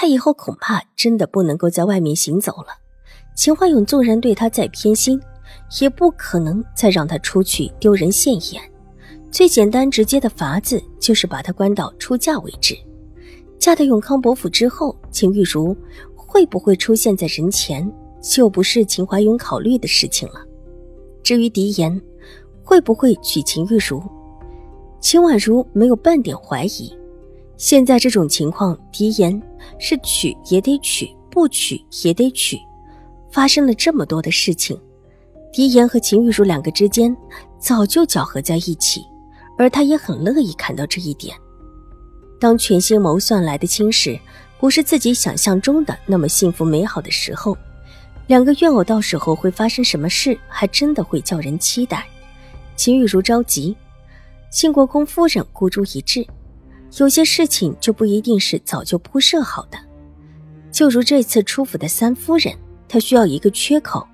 他以后恐怕真的不能够在外面行走了。秦怀勇纵然对他再偏心，也不可能再让他出去丢人现眼。最简单直接的法子就是把他关到出嫁为止。嫁到永康伯府之后，秦玉茹会不会出现在人前，就不是秦怀勇考虑的事情了。至于狄言会不会娶秦玉茹，秦婉如没有半点怀疑。现在这种情况，狄言是娶也得娶，不娶也得娶。发生了这么多的事情，狄言和秦玉茹两个之间早就搅合在一起，而他也很乐意看到这一点。当全心谋算来的亲事不是自己想象中的那么幸福美好的时候，两个怨偶到时候会发生什么事，还真的会叫人期待。秦玉茹着急，庆国公夫人孤注一掷。有些事情就不一定是早就铺设好的，就如这次出府的三夫人，她需要一个缺口，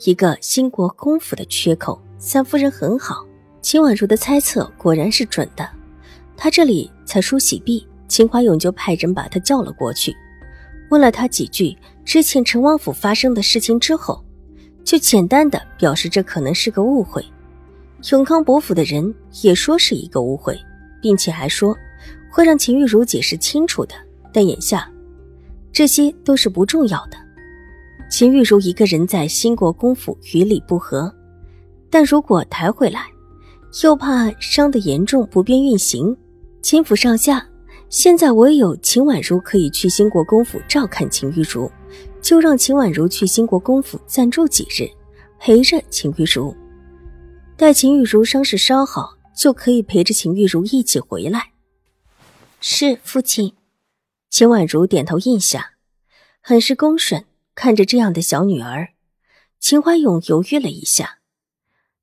一个兴国公府的缺口。三夫人很好，秦婉如的猜测果然是准的。她这里才梳洗毕，秦怀勇就派人把她叫了过去，问了他几句之前陈王府发生的事情之后，就简单的表示这可能是个误会。永康伯府的人也说是一个误会，并且还说。会让秦玉茹解释清楚的，但眼下这些都是不重要的。秦玉茹一个人在兴国公府与理不合，但如果抬回来，又怕伤得严重不便运行。秦府上下现在唯有秦婉如可以去兴国公府照看秦玉茹，就让秦婉如去兴国公府暂住几日，陪着秦玉茹。待秦玉茹伤势稍好，就可以陪着秦玉茹一起回来。是父亲，秦婉如点头应下，很是恭顺。看着这样的小女儿，秦怀勇犹豫了一下，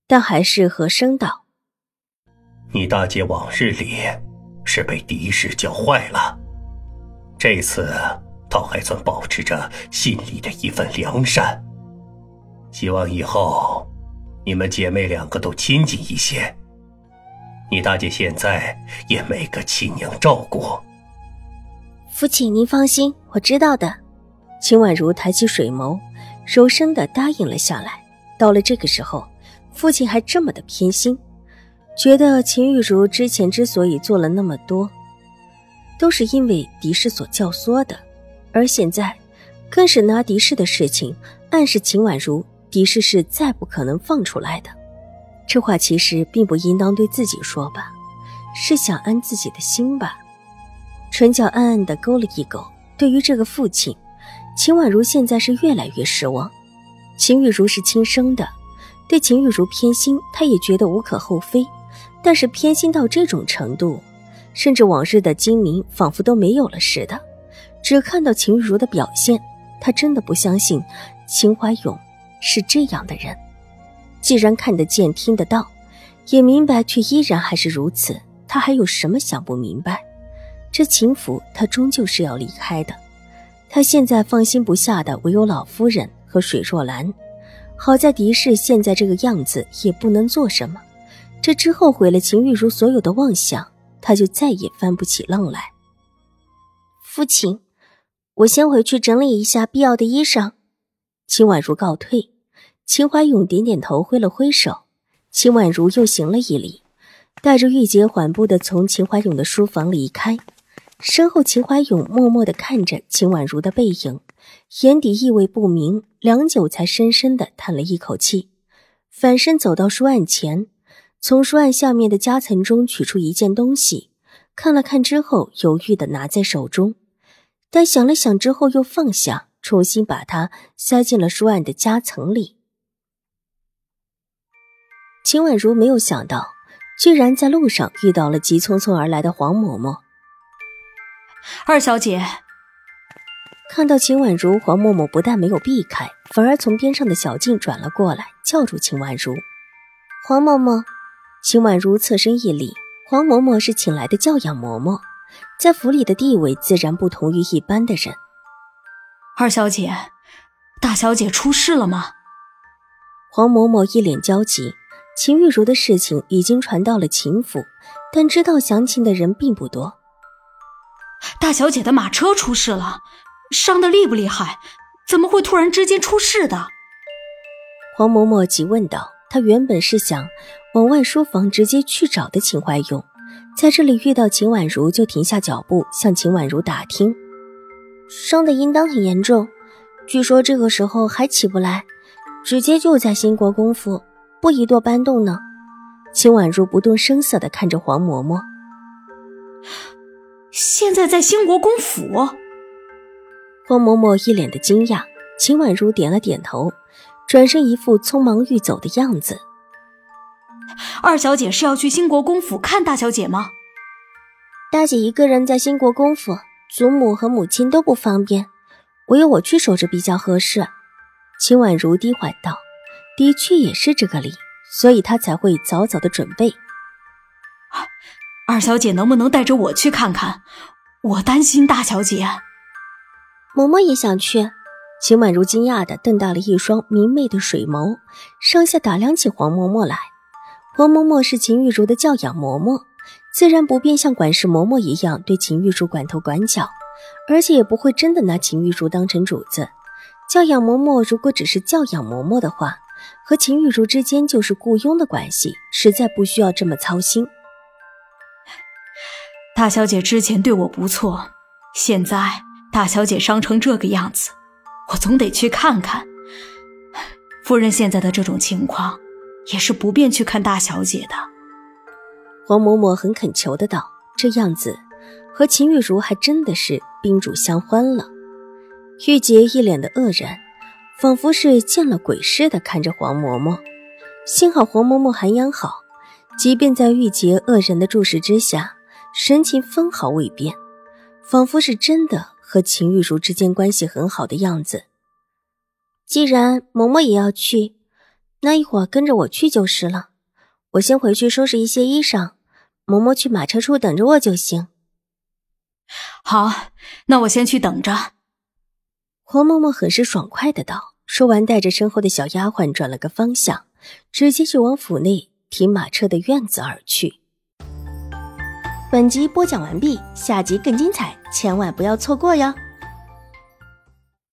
但还是和声道：“你大姐往日里是被狄氏教坏了，这次倒还算保持着心里的一份良善。希望以后你们姐妹两个都亲近一些。”你大姐现在也没个亲娘照顾。父亲，您放心，我知道的。秦婉如抬起水眸，柔声的答应了下来。到了这个时候，父亲还这么的偏心，觉得秦玉茹之前之所以做了那么多，都是因为狄氏所教唆的，而现在，更是拿狄氏的事情暗示秦婉如，狄氏是再不可能放出来的。这话其实并不应当对自己说吧，是想安自己的心吧。唇角暗暗的勾了一勾。对于这个父亲，秦婉如现在是越来越失望。秦玉茹是亲生的，对秦玉茹偏心，他也觉得无可厚非。但是偏心到这种程度，甚至往日的精明仿佛都没有了似的。只看到秦玉茹的表现，他真的不相信秦怀勇是这样的人。既然看得见、听得到，也明白，却依然还是如此，他还有什么想不明白？这秦府，他终究是要离开的。他现在放心不下的唯有老夫人和水若兰。好在狄氏现在这个样子，也不能做什么。这之后毁了秦玉茹所有的妄想，他就再也翻不起浪来。父亲，我先回去整理一下必要的衣裳。秦婉如告退。秦怀勇点点头，挥了挥手。秦婉如又行了一礼，带着玉洁缓步的从秦怀勇的书房离开。身后，秦怀勇默默的看着秦婉如的背影，眼底意味不明。良久，才深深的叹了一口气，反身走到书案前，从书案下面的夹层中取出一件东西，看了看之后，犹豫的拿在手中，但想了想之后又放下，重新把它塞进了书案的夹层里。秦婉如没有想到，居然在路上遇到了急匆匆而来的黄嬷嬷。二小姐，看到秦婉如，黄嬷嬷不但没有避开，反而从边上的小径转了过来，叫住秦婉如：“黄嬷嬷。”秦婉如侧身一礼：“黄嬷嬷是请来的教养嬷嬷，在府里的地位自然不同于一般的人。”二小姐，大小姐出事了吗？黄嬷嬷一脸焦急。秦玉茹的事情已经传到了秦府，但知道详情的人并不多。大小姐的马车出事了，伤得厉不厉害？怎么会突然之间出事的？黄嬷嬷急问道。她原本是想往外书房直接去找的秦怀勇，在这里遇到秦婉如，就停下脚步向秦婉如打听。伤的应当很严重，据说这个时候还起不来，直接就在兴国公府，不宜多搬动呢。秦婉如不动声色地看着黄嬷嬷。现在在兴国公府。黄嬷嬷一脸的惊讶，秦婉如点了点头。转身一副匆忙欲走的样子。二小姐是要去兴国公府看大小姐吗？大姐一个人在兴国公府，祖母和母亲都不方便，唯有我去守着比较合适。秦婉如低缓道：“的确也是这个理，所以他才会早早的准备。”二小姐能不能带着我去看看？我担心大小姐。嬷嬷也想去。秦婉如惊讶的瞪大了一双明媚的水眸，上下打量起黄嬷嬷来。黄嬷嬷是秦玉茹的教养嬷嬷，自然不便像管事嬷嬷一样对秦玉茹管头管脚，而且也不会真的拿秦玉茹当成主子。教养嬷嬷如果只是教养嬷嬷的话，和秦玉茹之间就是雇佣的关系，实在不需要这么操心。大小姐之前对我不错，现在大小姐伤成这个样子。我总得去看看，夫人现在的这种情况，也是不便去看大小姐的。黄嬷嬷很恳求的道：“这样子，和秦玉茹还真的是宾主相欢了。”玉洁一脸的愕然，仿佛是见了鬼似的看着黄嬷嬷。幸好黄嬷嬷涵养好，即便在玉洁恶人的注视之下，神情分毫未变，仿佛是真的。和秦玉茹之间关系很好的样子。既然嬷嬷也要去，那一会儿跟着我去就是了。我先回去收拾一些衣裳，嬷嬷去马车处等着我就行。好，那我先去等着。黄嬷嬷很是爽快的道，说完，带着身后的小丫鬟转了个方向，直接就往府内停马车的院子而去。本集播讲完毕，下集更精彩，千万不要错过哟。